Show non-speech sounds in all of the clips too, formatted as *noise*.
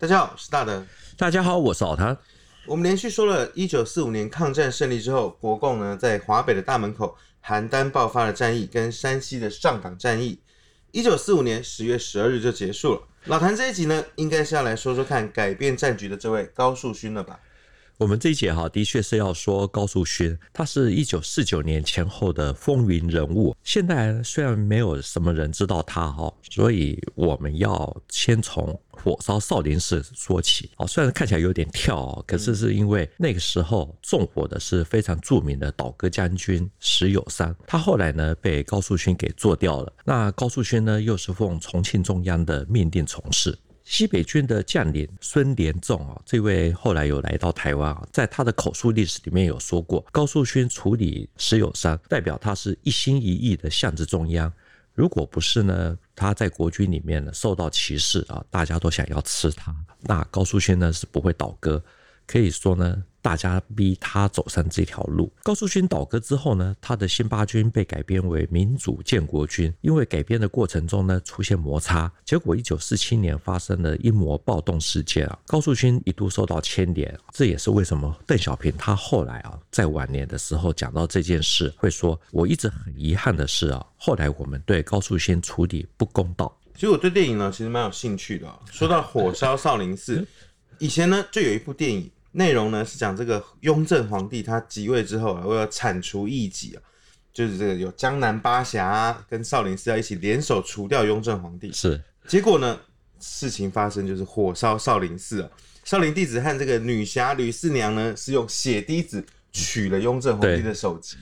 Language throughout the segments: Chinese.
大家好，我是大德。大家好，我是老谭。我们连续说了一九四五年抗战胜利之后，国共呢在华北的大门口邯郸爆发了战役，跟山西的上党战役，一九四五年十月十二日就结束了。老谭这一集呢，应该是要来说说看改变战局的这位高树勋了吧？我们这一节哈，的确是要说高树勋，他是一九四九年前后的风云人物。现在虽然没有什么人知道他哈，所以我们要先从火烧少林寺说起。哦，虽然看起来有点跳，可是是因为那个时候纵火的是非常著名的倒戈将军石友三，他后来呢被高树勋给做掉了。那高树勋呢，又是奉重庆中央的命令从事。西北军的将领孙连仲啊，这位后来有来到台湾啊，在他的口述历史里面有说过，高树勋处理石友三，代表他是一心一意的向着中央。如果不是呢，他在国军里面呢受到歧视啊，大家都想要吃他，那高树勋呢是不会倒戈，可以说呢。大家逼他走上这条路。高树勋倒戈之后呢，他的新八军被改编为民主建国军。因为改编的过程中呢，出现摩擦，结果一九四七年发生了英模暴动事件啊。高树勋一度受到牵连，这也是为什么邓小平他后来啊，在晚年的时候讲到这件事，会说：“我一直很遗憾的是啊，后来我们对高树勋处理不公道。”其实我对电影呢，其实蛮有兴趣的。说到火烧少林寺，以前呢就有一部电影。内容呢是讲这个雍正皇帝他即位之后啊，为了铲除异己啊，就是这个有江南八侠跟少林寺要一起联手除掉雍正皇帝。是，结果呢，事情发生就是火烧少林寺啊，少林弟子和这个女侠吕四娘呢是用血滴子取了雍正皇帝的首级，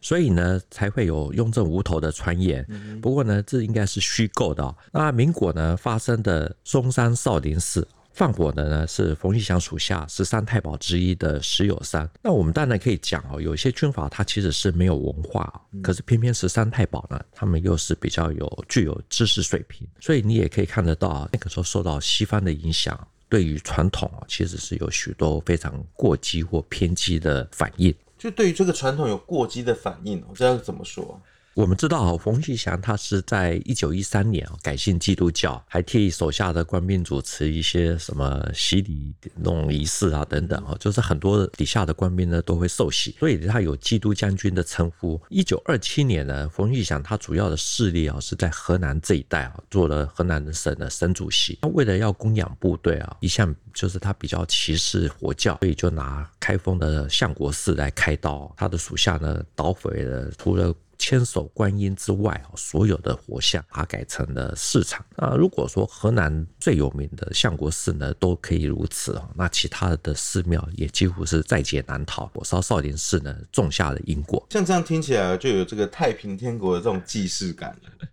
所以呢才会有雍正无头的传言。不过呢，这应该是虚构的。那民国呢发生的嵩山少林寺。放火的呢是冯玉祥属下十三太保之一的石友三。那我们当然可以讲哦，有些军阀他其实是没有文化，可是偏偏十三太保呢，他们又是比较有具有知识水平，所以你也可以看得到，那个时候受到西方的影响，对于传统啊，其实是有许多非常过激或偏激的反应。就对于这个传统有过激的反应，我这要怎么说？我们知道啊，冯玉祥他是在一九一三年啊改信基督教，还替手下的官兵主持一些什么洗礼那种仪式啊等等啊，就是很多底下的官兵呢都会受洗，所以他有基督将军的称呼。一九二七年呢，冯玉祥他主要的势力啊是在河南这一带啊，做了河南省的省主席。他为了要供养部队啊，一向就是他比较歧视佛教，所以就拿开封的相国寺来开刀。他的属下呢捣毁了，除了千手观音之外，所有的佛像把它改成了市场。那如果说河南最有名的相国寺呢，都可以如此，那其他的寺庙也几乎是在劫难逃。火烧少林寺呢，种下了因果。像这样听起来就有这个太平天国的这种既视感了。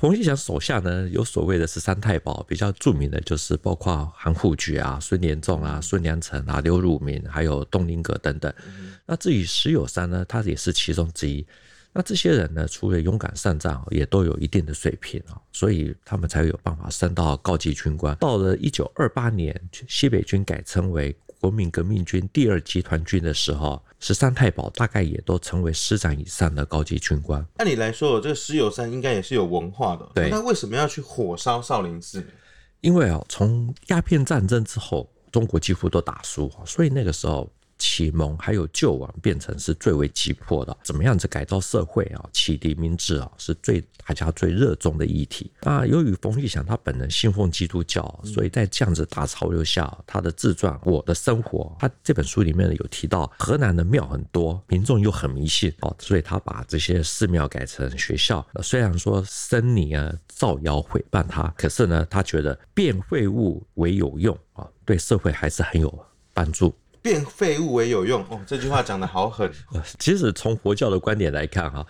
冯玉祥手下呢，有所谓的十三太保，比较著名的就是包括韩复矩啊、孙连仲啊、孙良诚啊、刘汝明，还有东林阁等等。那至于石友三呢，他也是其中之一。那这些人呢，除了勇敢善战，也都有一定的水平啊，所以他们才有办法升到高级军官。到了一九二八年，西北军改称为国民革命军第二集团军的时候，十三太保大概也都成为师长以上的高级军官。按理来说，这个石友三应该也是有文化的，对。那为什么要去火烧少林寺呢？因为啊，从鸦片战争之后，中国几乎都打输，所以那个时候。启蒙还有救亡变成是最为急迫的，怎么样子改造社会啊，启迪民智啊，是最大家最热衷的议题。那由于冯玉祥他本人信奉基督教，所以在这样子大潮流下，他的自传《我的生活》，他这本书里面有提到，河南的庙很多，民众又很迷信哦，所以他把这些寺庙改成学校。虽然说僧尼啊造谣毁谤他，可是呢，他觉得变废物为有用啊，对社会还是很有帮助。变废物为有用哦，这句话讲得好狠。*laughs* 其实从佛教的观点来看，哈，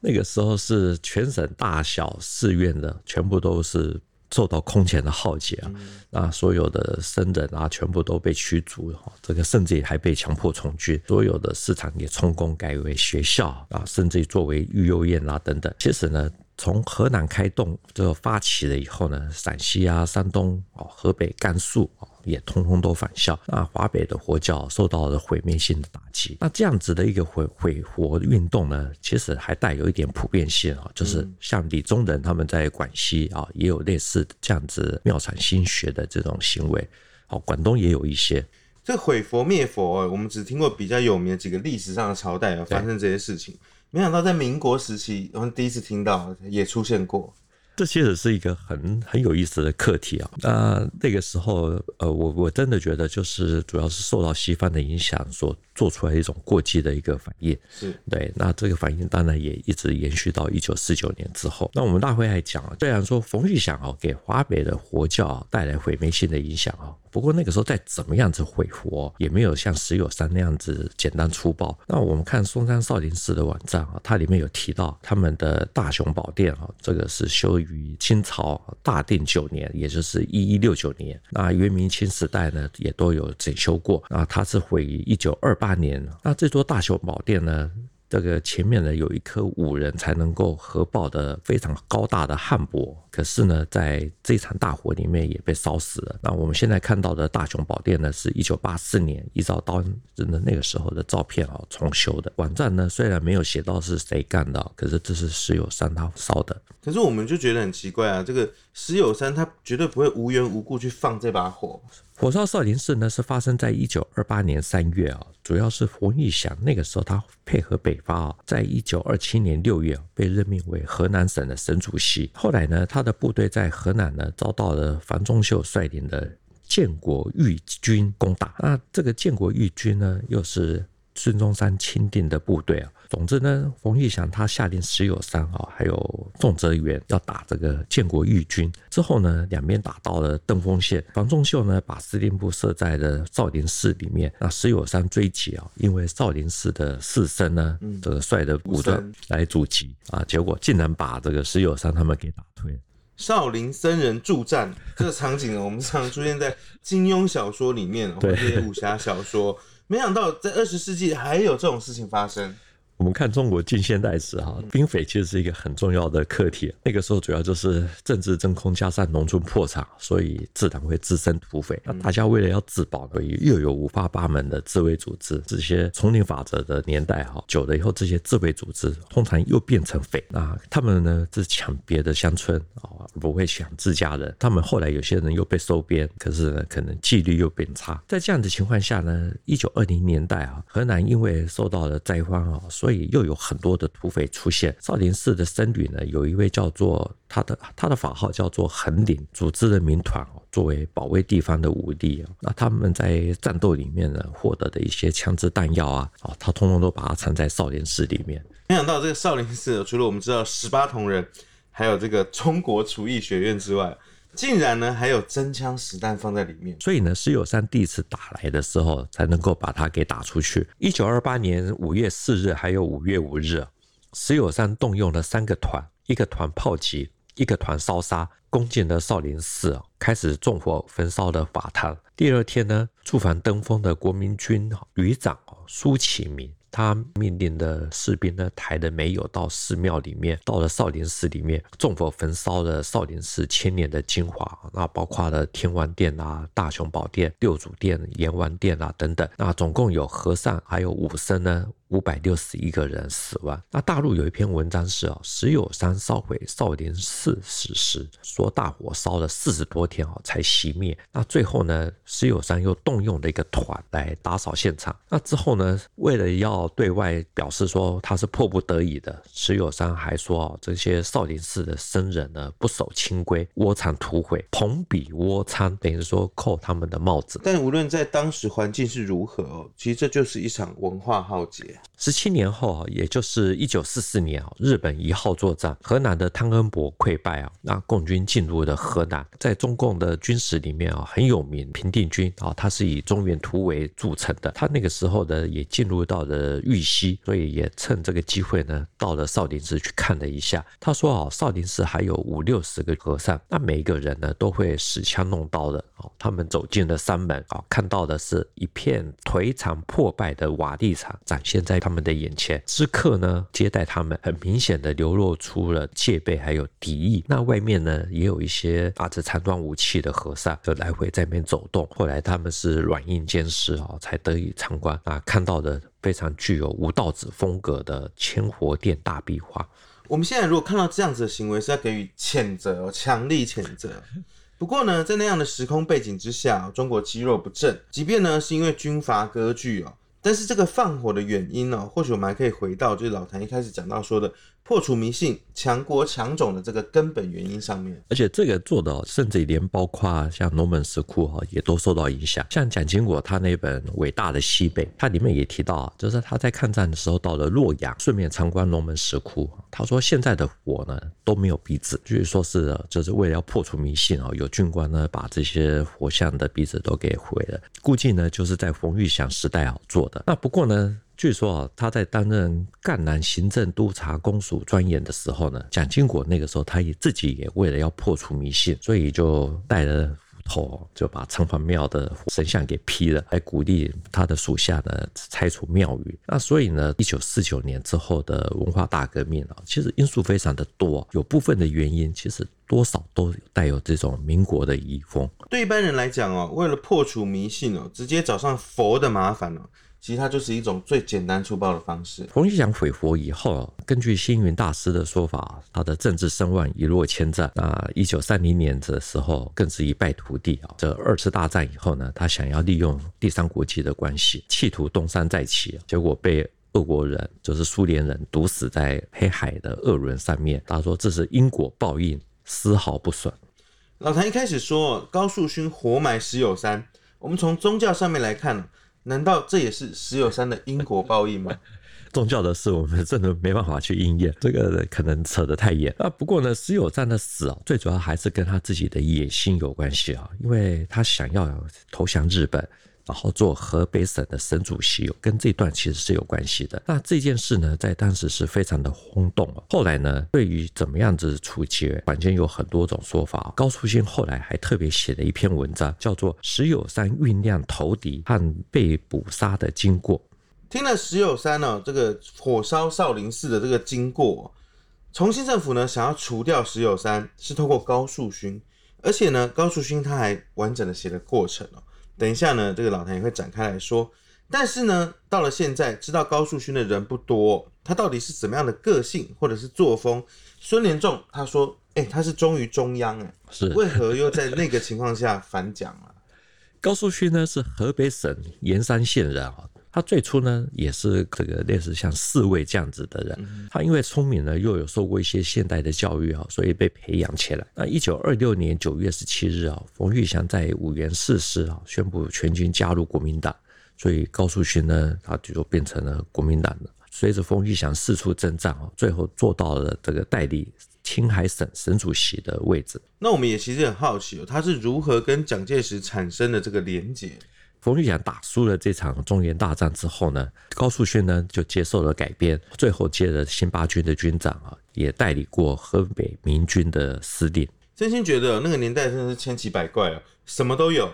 那个时候是全省大小寺院的全部都是受到空前的浩劫啊，那所有的僧人啊，全部都被驱逐，这个甚至也还被强迫从军，所有的市场也充公改为学校啊，甚至作为育幼院啊等等。其实呢。从河南开动就发起了以后呢，陕西啊、山东哦、河北、甘肃哦，也通通都返校。那华北的佛教受到了毁灭性的打击。那这样子的一个毁毁佛运动呢，其实还带有一点普遍性啊，就是像李宗仁他们在广西啊，也有类似这样子妙产心学的这种行为。哦，广东也有一些。这毁佛灭佛，我们只听过比较有名的几个历史上的朝代有发生这些事情，没想到在民国时期，我们第一次听到也出现过。这其实是一个很很有意思的课题啊。那那个时候，呃，我我真的觉得，就是主要是受到西方的影响所做出来一种过激的一个反应。是对。那这个反应当然也一直延续到一九四九年之后。那我们大会还讲，虽然说冯玉祥啊给华北的佛教带来毁灭性的影响啊。不过那个时候再怎么样子毁佛，也没有像石友山那样子简单粗暴。那我们看嵩山少林寺的网站啊，它里面有提到他们的大雄宝殿啊，这个是修于清朝大定九年，也就是一一六九年。那元明清时代呢，也都有整修过。那它是毁于一九二八八年。那这座大雄宝殿呢，这个前面呢有一颗五人才能够合抱的非常高大的汉柏，可是呢，在这场大火里面也被烧死了。那我们现在看到的大雄宝殿呢，是一九八四年依照当时的那个时候的照片啊重修的。网站呢虽然没有写到是谁干的，可是这是石友山他烧的。可是我们就觉得很奇怪啊，这个石友山他绝对不会无缘无故去放这把火。火烧少林寺呢，是发生在一九二八年三月啊，主要是冯玉祥那个时候他配合北伐啊，在一九二七年六月被任命为河南省的省主席。后来呢，他的部队在河南呢遭到了樊钟秀率领的建国御军攻打。那这个建国御军呢，又是孙中山钦定的部队啊。总之呢，冯玉祥他下令石友三啊，还有仲哲元要打这个建国义军。之后呢，两边打到了登封县，房仲秀呢把司令部设在了少林寺里面。那石友三追击啊，因为少林寺的士绅呢，这个率的部队来阻击啊，结果竟然把这个石友三他们给打退。少林僧人助战这个场景呢，我们常出现在金庸小说里面，或者武侠小说。没想到在二十世纪还有这种事情发生。我们看中国近现代史哈，兵匪其实是一个很重要的课题。那个时候主要就是政治真空加上农村破产，所以自然会滋生土匪。那大家为了要自保，所以又有五花八门的自卫组织。这些丛林法则的年代哈，久了以后，这些自卫组织通常又变成匪。那他们呢，是抢别的乡村啊，不会抢自家人。他们后来有些人又被收编，可是呢，可能纪律又变差。在这样的情况下呢，一九二零年代啊，河南因为受到了灾荒啊，所以所以又有很多的土匪出现。少林寺的僧侣呢，有一位叫做他的他的法号叫做横领，组织的民团哦，作为保卫地方的武力。那他们在战斗里面呢，获得的一些枪支弹药啊，啊，他通通都把它藏在少林寺里面。没想到这个少林寺，除了我们知道十八铜人，还有这个中国厨艺学院之外。竟然呢，还有真枪实弹放在里面，所以呢，石友山第一次打来的时候，才能够把它给打出去。一九二八年五月四日，还有五月五日，石友山动用了三个团，一个团炮击，一个团烧杀，攻进了少林寺，开始纵火焚烧了法堂。第二天呢，驻防登封的国民军旅长苏启明。他命令的士兵呢，抬的没有到寺庙里面，到了少林寺里面，纵火焚烧了少林寺千年的精华，那包括了天王殿啊、大雄宝殿、六祖殿、阎王殿啊等等，那总共有和尚还有武僧呢。五百六十一个人死亡。那大陆有一篇文章是啊，石友山烧毁少林寺史实，说大火烧了四十多天啊才熄灭。那最后呢，石友山又动用了一个团来打扫现场。那之后呢，为了要对外表示说他是迫不得已的，石友山还说啊，这些少林寺的僧人呢不守清规，窝藏土匪，朋比窝藏，等于说扣他们的帽子。但无论在当时环境是如何哦，其实这就是一场文化浩劫。十七年后，也就是一九四四年啊，日本一号作战，河南的汤恩伯溃败啊，那共军进入了河南，在中共的军史里面啊很有名，平定军啊，他是以中原突围著称的。他那个时候呢，也进入到了豫西，所以也趁这个机会呢，到了少林寺去看了一下。他说啊，少林寺还有五六十个和尚，那每一个人呢都会使枪弄刀的啊。他们走进了山门啊，看到的是一片颓残破败的瓦砾场，展现在。他们的眼前，知客呢接待他们，很明显的流露出了戒备还有敌意。那外面呢也有一些拿着残端武器的和尚，就来回在那边走动。后来他们是软硬兼施啊，才得以参观啊，看到的非常具有吴道子风格的千活殿大壁画。我们现在如果看到这样子的行为，是要给予谴责哦，强力谴责。不过呢，在那样的时空背景之下，中国积弱不振，即便呢是因为军阀割据哦，但是这个放火的原因呢，或许我们还可以回到就是老谭一开始讲到说的。破除迷信、强国强种的这个根本原因上面，而且这个做的甚至连包括像龙门石窟哈，也都受到影响。像蒋经国他那本《伟大的西北》，他里面也提到，就是他在抗战的时候到了洛阳，顺便参观龙门石窟。他说现在的火呢都没有鼻子，据说是就是为了要破除迷信啊，有军官呢把这些火像的鼻子都给毁了，估计呢就是在冯玉祥时代啊做的。那不过呢。据说啊，他在担任赣南行政督察公署专员的时候呢，蒋经国那个时候他也自己也为了要破除迷信，所以就带着斧头就把城隍庙的神像给劈了，来鼓励他的属下呢拆除庙宇。那所以呢，一九四九年之后的文化大革命啊，其实因素非常的多，有部分的原因其实多少都带有这种民国的遗风。对一般人来讲哦，为了破除迷信哦，直接找上佛的麻烦哦。其实它就是一种最简单粗暴的方式。冯玉祥毁佛以后，根据星云大师的说法，他的政治声望一落千丈。那一九三零年的时候，更是一败涂地啊！这二次大战以后呢，他想要利用第三国际的关系，企图东山再起，结果被俄国人，就是苏联人毒死在黑海的鄂伦上面。他说这是因果报应，丝毫不损。老谭一开始说高树勋活埋石友三，我们从宗教上面来看。难道这也是石友三的因果报应吗？*laughs* 宗教的事，我们真的没办法去应验，这个可能扯得太远。啊，不过呢，石友三的死啊，最主要还是跟他自己的野心有关系啊，因为他想要投降日本。然后做河北省的省主席，跟这段其实是有关系的。那这件事呢，在当时是非常的轰动。后来呢，对于怎么样子处决，坊间有很多种说法。高树勋后来还特别写了一篇文章，叫做《石友三酝酿投敌和被捕杀的经过》。听了石友三呢，这个火烧少林寺的这个经过，重庆政府呢想要除掉石友三，是透过高树勋，而且呢，高树勋他还完整的写了过程哦。等一下呢，这个老谭也会展开来说。但是呢，到了现在，知道高树勋的人不多，他到底是怎么样的个性或者是作风？孙连仲他说：“哎、欸，他是忠于中央，哎，是为何又在那个情况下反蒋了？” *laughs* 高树勋呢是河北省盐山县人啊。他最初呢，也是这个类似像侍卫这样子的人。他因为聪明呢，又有受过一些现代的教育啊，所以被培养起来。那一九二六年九月十七日啊，冯玉祥在五原誓师啊，宣布全军加入国民党。所以高树勋呢，他就变成了国民党的。随着冯玉祥四处征战啊，最后做到了这个代理青海省省主席的位置。那我们也其实很好奇哦，他是如何跟蒋介石产生的这个连结？冯玉祥打输了这场中原大战之后呢，高树勋呢就接受了改编，最后接了新八军的军长啊，也代理过河北明军的司令。真心觉得那个年代真的是千奇百怪啊，什么都有。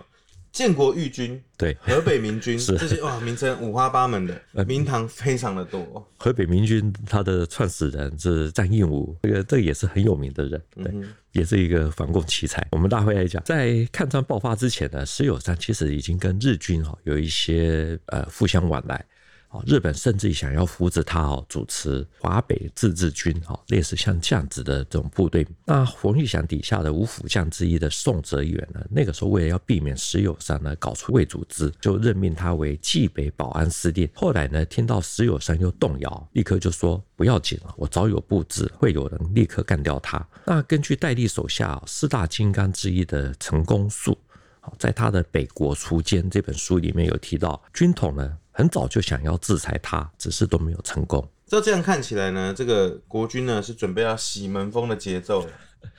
建国义军，对，河北民军，是这些哇，名称五花八门的，呃名堂非常的多。河北民军他的创始人是张应武，这个这个也是很有名的人，对，嗯、也是一个反共奇才。我们大会来讲，在抗战爆发之前呢，石友三其实已经跟日军哈有一些呃互相往来。哦日本甚至想要扶植他哦，主持华北自治军哦，类似像这样子的这种部队。那冯玉祥底下的五虎将之一的宋哲元呢，那个时候为了要避免石友三呢搞出伪组织，就任命他为冀北保安司令。后来呢，听到石友三又动摇，立刻就说不要紧了，我早有布置，会有人立刻干掉他。那根据戴笠手下四大金刚之一的陈公树，在他的《北国锄奸》这本书里面有提到，军统呢。很早就想要制裁他，只是都没有成功。照这样看起来呢，这个国军呢是准备要洗门风的节奏了。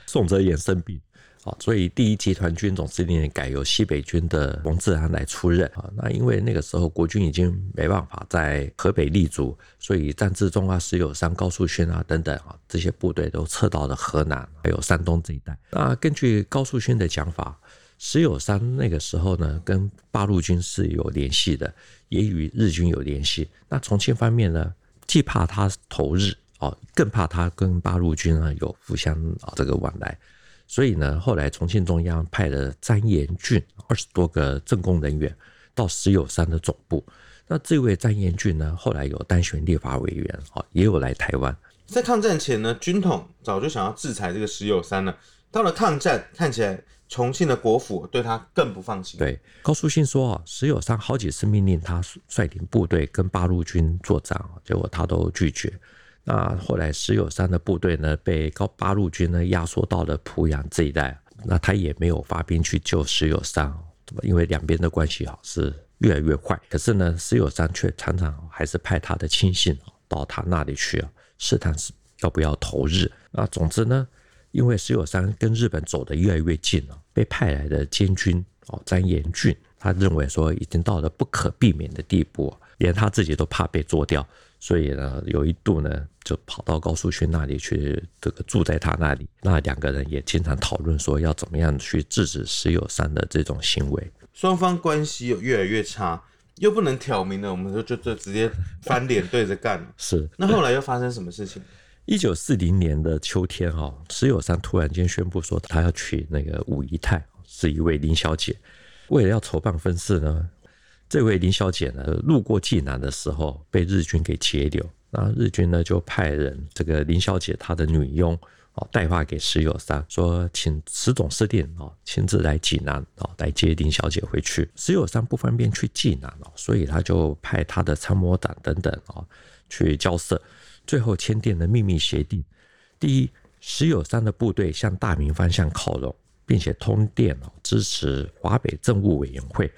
宋哲元生病，啊，所以第一集团军总司令改由西北军的冯治安来出任啊。那因为那个时候国军已经没办法在河北立足，所以张治中啊、石友三、高树勋啊等等啊这些部队都撤到了河南还有山东这一带。那根据高树勋的讲法。石友山那个时候呢，跟八路军是有联系的，也与日军有联系。那重庆方面呢，既怕他投日哦，更怕他跟八路军啊有互相啊这个往来。所以呢，后来重庆中央派了张延俊二十多个政工人员到石友山的总部。那这位张延俊呢，后来有当选立法委员啊，也有来台湾。在抗战前呢，军统早就想要制裁这个石友山了。到了抗战，看起来重庆的国府对他更不放心。对，高树勋说啊，石友山好几次命令他率领部队跟八路军作战，结果他都拒绝。那后来石友山的部队呢，被高八路军呢压缩到了濮阳这一带，那他也没有发兵去救石友山，因为两边的关系啊是越来越坏。可是呢，石友山却常常还是派他的亲信到他那里去啊。试探是要不要投日啊？总之呢，因为石友山跟日本走得越来越近了，被派来的监军哦张延俊，他认为说已经到了不可避免的地步，连他自己都怕被做掉，所以呢，有一度呢就跑到高树勋那里去，这个住在他那里。那两个人也经常讨论说要怎么样去制止石友三的这种行为。双方关系有越来越差。又不能挑明了，我们就就就直接翻脸对着干。是，那后来又发生什么事情？一九四零年的秋天，哈，石友山突然间宣布说，他要娶那个武姨太，是一位林小姐。为了要筹办婚事呢，这位林小姐呢，路过济南的时候被日军给截留，那日军呢就派人这个林小姐她的女佣哦。带话给石友山说，请石总司令啊亲自来济南啊来接林小姐回去。石友山不方便去济南哦，所以他就派他的参谋长等等啊去交涉，最后签订了秘密协定。第一，石友三的部队向大明方向靠拢，并且通电支持华北政务委员会。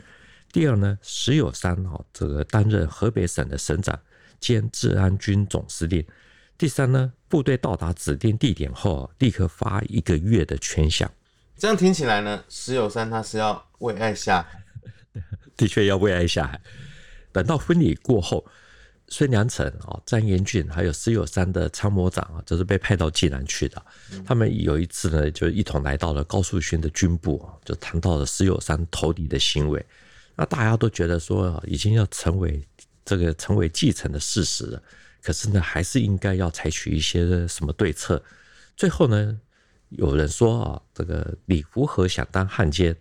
第二呢，石友三啊这个担任河北省的省长兼治安军总司令。第三呢，部队到达指定地点后，立刻发一个月的全饷。这样听起来呢，石友三他是要为爱下海，*laughs* 的确要为爱下海。等到婚礼过后，孙良诚啊、张延俊还有石友山的参谋长啊，就是被派到济南去的。他们有一次呢，就一同来到了高树勋的军部啊，就谈到了石友山投敌的行为。那大家都觉得说，已经要成为这个成为既成的事实了。可是呢，还是应该要采取一些什么对策。最后呢，有人说啊，这个李福和想当汉奸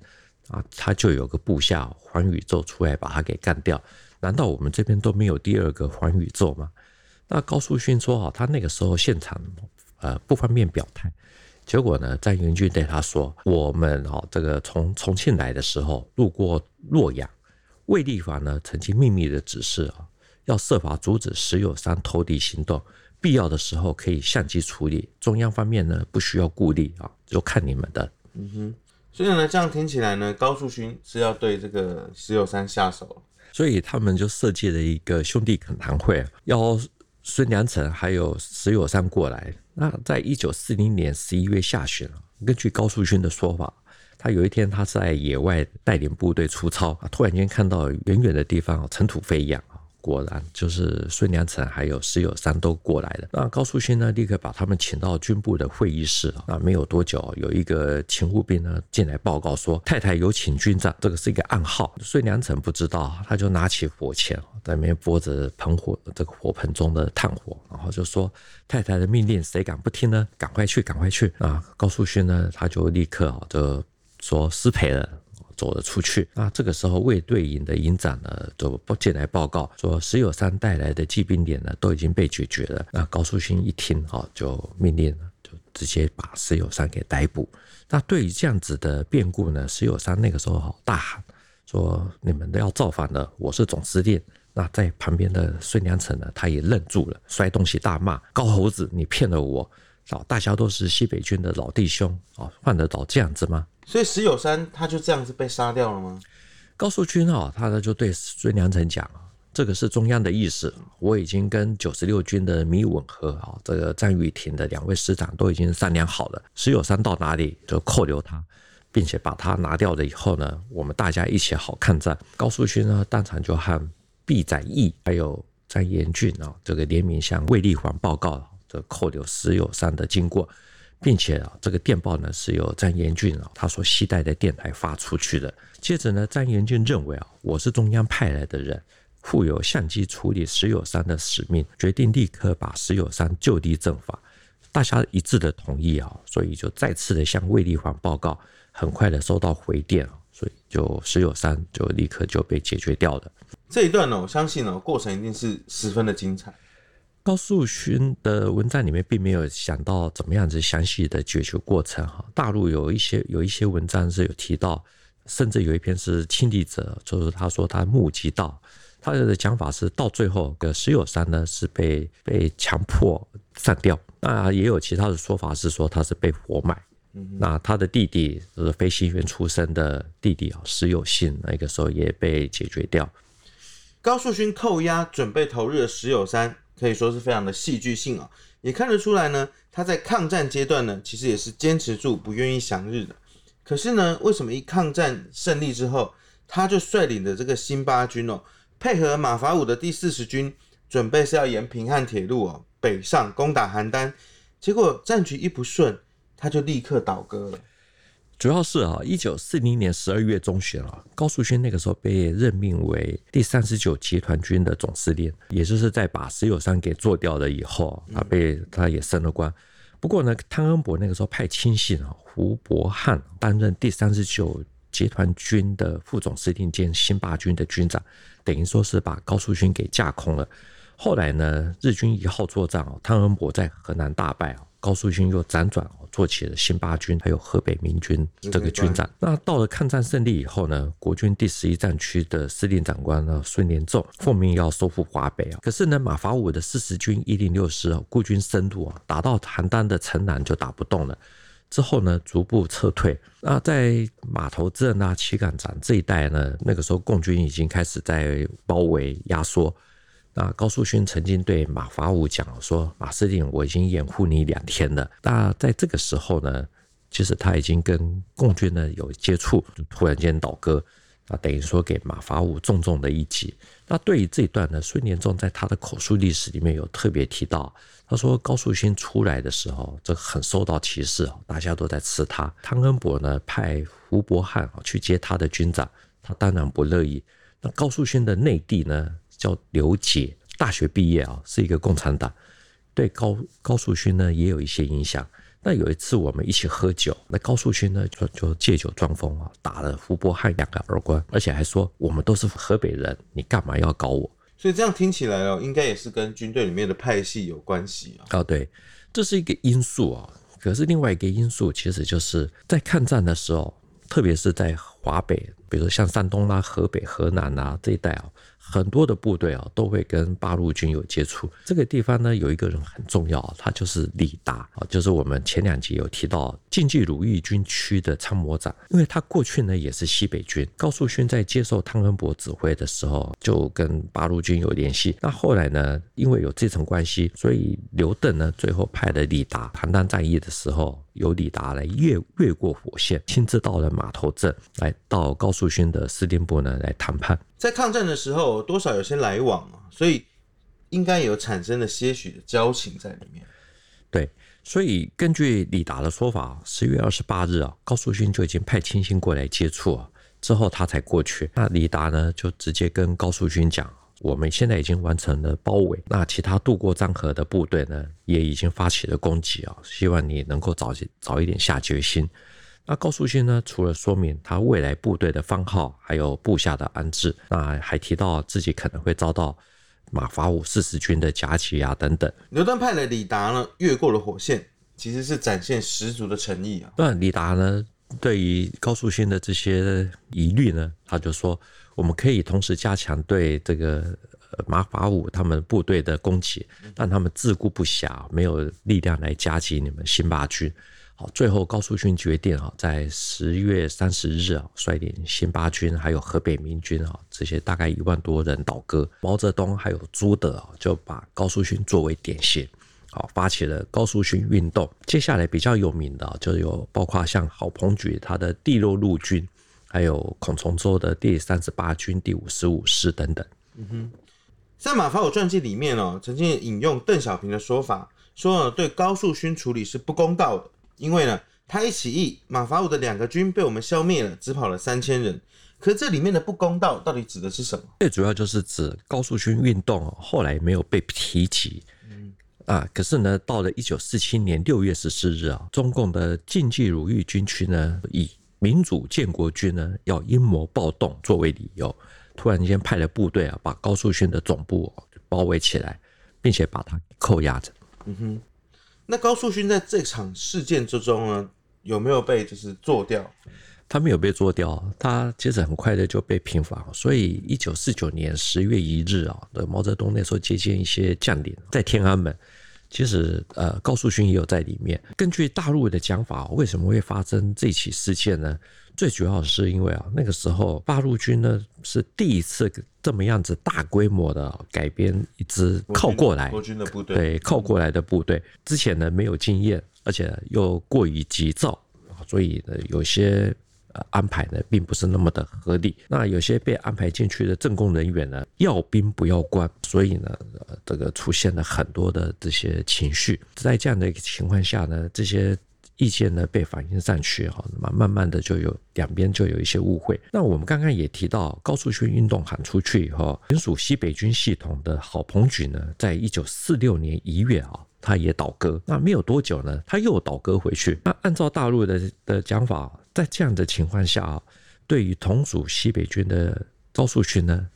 啊，他就有个部下黄宇宙出来把他给干掉。难道我们这边都没有第二个黄宇宙吗？那高树勋说啊，他那个时候现场呃不方便表态。结果呢，张元军对他说：“我们啊，这个从重庆来的时候路过洛阳，卫立煌呢曾经秘密的指示啊。”要设法阻止石友三投敌行动，必要的时候可以相机处理。中央方面呢，不需要顾虑啊，就看你们的。嗯哼，所以呢，这样听起来呢，高树勋是要对这个石友三下手，所以他们就设计了一个兄弟恳谈会，邀孙良诚还有石友三过来。那在一九四零年十一月下旬，根据高树勋的说法，他有一天他在野外带领部队出操，突然间看到远远的地方尘土飞扬啊。果然就是孙良诚还有石友山都过来了。那高树勋呢，立刻把他们请到军部的会议室啊。那没有多久，有一个勤务兵呢进来报告说，太太有请军长，这个是一个暗号。孙良诚不知道，他就拿起火钳在那边拨着盆火，这个火盆中的炭火，然后就说：“太太的命令，谁敢不听呢？赶快去，赶快去！”啊，高树勋呢，他就立刻啊就说失陪了。走了出去，那这个时候卫队营的营长呢，就不进来报告说，石友山带来的骑兵连呢都已经被解决了。那高树勋一听啊，就命令了，就直接把石友山给逮捕。那对于这样子的变故呢，石友山那个时候大喊说：“你们都要造反了，我是总司令。”那在旁边的孙良诚呢，他也愣住了，摔东西大骂：“高猴子，你骗了我！啊，大家都是西北军的老弟兄啊，换得着这样子吗？”所以石友山他就这样子被杀掉了吗？高树勋啊，他呢就对孙良诚讲，这个是中央的意思，我已经跟九十六军的米稳和啊，这个张玉婷的两位师长都已经商量好了，石友山到哪里就扣留他，并且把他拿掉了以后呢，我们大家一起好抗战。高树勋呢当场就和毕载义还有张延俊啊，这个联名向卫立煌报告这扣留石友山的经过。并且啊，这个电报呢是由詹延俊啊他所携带的电台发出去的。接着呢，詹延俊认为啊，我是中央派来的人，负有相机处理石友山的使命，决定立刻把石友山就地正法。大家一致的同意啊，所以就再次的向卫立煌报告，很快的收到回电，所以就石友山就立刻就被解决掉了。这一段呢，我相信呢，过程一定是十分的精彩。高树勋的文章里面并没有想到怎么样子详细的解决过程哈。大陆有一些有一些文章是有提到，甚至有一篇是亲历者，就是他说他目击到，他的讲法是到最后的石友三呢是被被强迫上吊，那也有其他的说法是说他是被活埋。那他的弟弟就是飞行员出身的弟弟啊，石友信那个时候也被解决掉。高树勋扣押准备投日的石友山。可以说是非常的戏剧性啊，也看得出来呢，他在抗战阶段呢，其实也是坚持住不愿意降日的。可是呢，为什么一抗战胜利之后，他就率领的这个新八军哦，配合马法五的第四十军，准备是要沿平汉铁路哦北上攻打邯郸，结果战局一不顺，他就立刻倒戈了。主要是啊，一九四零年十二月中旬啊，高树勋那个时候被任命为第三十九集团军的总司令，也就是在把石友三给做掉了以后，他被他也升了官。不过呢，汤恩伯那个时候派亲信啊胡伯汉担任第三十九集团军的副总司令兼新八军的军长，等于说是把高树勋给架空了。后来呢，日军一号作战啊，汤恩伯在河南大败哦，高树勋又辗转。做起了新八军，还有河北民军这个军长。那到了抗战胜利以后呢，国军第十一战区的司令长官呢孙连仲奉命要收复华北啊。可是呢，马法五的四十军一零六师啊，孤军深入啊，打到邯郸的城南就打不动了。之后呢，逐步撤退。那在码头镇啊、七港场这一带呢，那个时候共军已经开始在包围压缩。那高树勋曾经对马法五讲说：“马司令，我已经掩护你两天了。”那在这个时候呢，其实他已经跟共军呢有接触，突然间倒戈，啊，等于说给马法五重重的一击。那对于这一段呢，孙连仲在他的口述历史里面有特别提到，他说高树勋出来的时候，这很受到歧视，大家都在吃他。汤恩伯呢派胡伯汉去接他的军长，他当然不乐意。那高树勋的内弟呢？叫刘姐，大学毕业啊，是一个共产党，对高高树勋呢也有一些影响。那有一次我们一起喝酒，那高树勋呢就就借酒装疯啊，打了胡伯汉两个耳光，而且还说我们都是河北人，你干嘛要搞我？所以这样听起来哦，应该也是跟军队里面的派系有关系啊。哦，对，这是一个因素啊。可是另外一个因素，其实就是在抗战的时候，特别是在华北，比如说像山东啦、河北、河南啊这一带啊。很多的部队啊，都会跟八路军有接触。这个地方呢，有一个人很重要，他就是李达啊，就是我们前两集有提到晋冀鲁豫军区的参谋长，因为他过去呢也是西北军。高树勋在接受汤恩伯指挥的时候，就跟八路军有联系。那后来呢，因为有这层关系，所以刘邓呢最后派了李达。邯郸战役的时候，由李达来越越过火线，亲自到了码头镇，来到高树勋的司令部呢来谈判。在抗战的时候，多少有些来往啊，所以应该有产生了些许的交情在里面。对，所以根据李达的说法，十月二十八日啊，高树勋就已经派亲信过来接触啊，之后他才过去。那李达呢，就直接跟高树勋讲，我们现在已经完成了包围，那其他渡过漳河的部队呢，也已经发起了攻击啊，希望你能够早早一点下决心。那高树勋呢？除了说明他未来部队的番号，还有部下的安置，那还提到自己可能会遭到马法五四十军的夹击啊等等。牛顿派的李达呢，越过了火线，其实是展现十足的诚意啊。那李达呢，对于高树勋的这些疑虑呢，他就说，我们可以同时加强对这个马法五他们部队的攻击，让他们自顾不暇，没有力量来夹击你们新八军。好，最后高树勋决定啊，在十月三十日啊，率领新八军还有河北民军啊，这些大概一万多人倒戈。毛泽东还有朱德啊，就把高树勋作为典型，好，发起了高树勋运动。接下来比较有名的就有包括像郝鹏举他的第六路军，还有孔从周的第三十八军第五十五师等等。嗯哼，在马法五传记里面哦，曾经引用邓小平的说法，说对高树勋处理是不公道的。因为呢，他一起义，马法五的两个军被我们消灭了，只跑了三千人。可这里面的不公道到底指的是什么？最主要就是指高树勋运动后来没有被提及。嗯啊，可是呢，到了一九四七年六月十四日啊，中共的晋冀鲁豫军区呢，以民主建国军呢要阴谋暴动作为理由，突然间派了部队啊，把高树勋的总部包围起来，并且把他扣押着。嗯哼，那高树勋在这场事件之中呢，有没有被就是做掉？他没有被做掉，他其实很快的就被平反。所以，一九四九年十月一日啊，的毛泽东那时候接见一些将领，在天安门，其实呃，高树勋也有在里面。根据大陆的讲法，为什么会发生这起事件呢？最主要是因为啊，那个时候八路军呢是第一次这么样子大规模的改编一支靠过来国军的部队，对，靠过来的部队，之前呢没有经验，而且又过于急躁，所以呢有些。安排呢，并不是那么的合理。那有些被安排进去的政工人员呢，要兵不要官，所以呢，这个出现了很多的这些情绪。在这样的一个情况下呢，这些意见呢被反映上去哈，那么慢慢的就有两边就有一些误会。那我们刚刚也提到，高树勋运动喊出去以后，原属西北军系统的郝鹏举呢，在一九四六年一月啊，他也倒戈。那没有多久呢，他又倒戈回去。那按照大陆的的讲法。在这样的情况下啊，对于同属西北军的高树勋呢，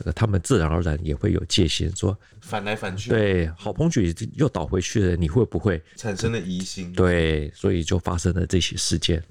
这个他们自然而然也会有戒心，说反来反去。对，郝鹏举又倒回去了，你会不会产生了疑心？对，所以就发生了这些事件。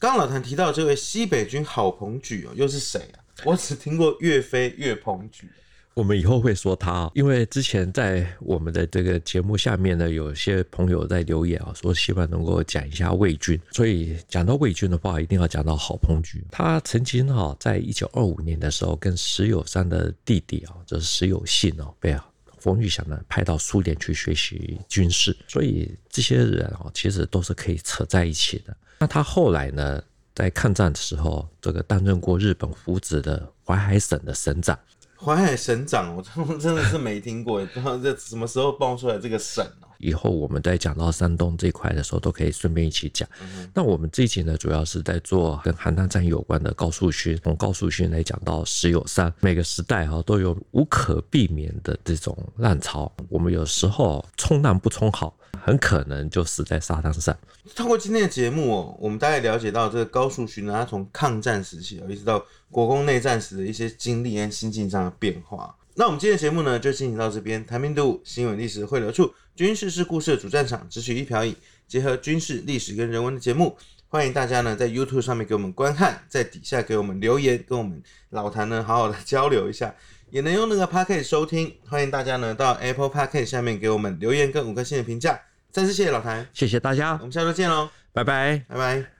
刚老谭提到这位西北军郝鹏举哦，又是谁啊？我只听过岳飞岳鹏举。我们以后会说他，因为之前在我们的这个节目下面呢，有些朋友在留言啊，说希望能够讲一下魏军，所以讲到魏军的话，一定要讲到郝鹏举。他曾经哈，在一九二五年的时候，跟石友三的弟弟啊，就是石友信哦，被冯玉祥呢派到苏联去学习军事，所以这些人啊，其实都是可以扯在一起的。那他后来呢，在抗战的时候，这个担任过日本扶植的淮海省的省长。淮海省长，我真真的是没听过，也 *laughs* 不知道这什么时候爆出来这个省。以后我们在讲到山东这一块的时候，都可以顺便一起讲。那我们这一集呢，主要是在做跟邯郸战有关的高树勋，从高树勋来讲到石友山，每个时代哈都有无可避免的这种浪潮。我们有时候冲浪不冲好，很可能就死在沙滩上。通过今天的节目哦，我们大概了解到这个高树勋呢，他从抗战时期一直到国共内战时的一些经历跟心境上的变化。那我们今天的节目呢，就进行到这边。谭兵读武，新闻历史汇流处，军事是故事的主战场，只取一瓢饮，结合军事历史跟人文的节目，欢迎大家呢在 YouTube 上面给我们观看，在底下给我们留言，跟我们老谭呢好好的交流一下，也能用那个 Podcast 收听。欢迎大家呢到 Apple Podcast 下面给我们留言跟五颗星的评价。再次谢谢老谭，谢谢大家，我们下周见喽，拜拜，拜拜。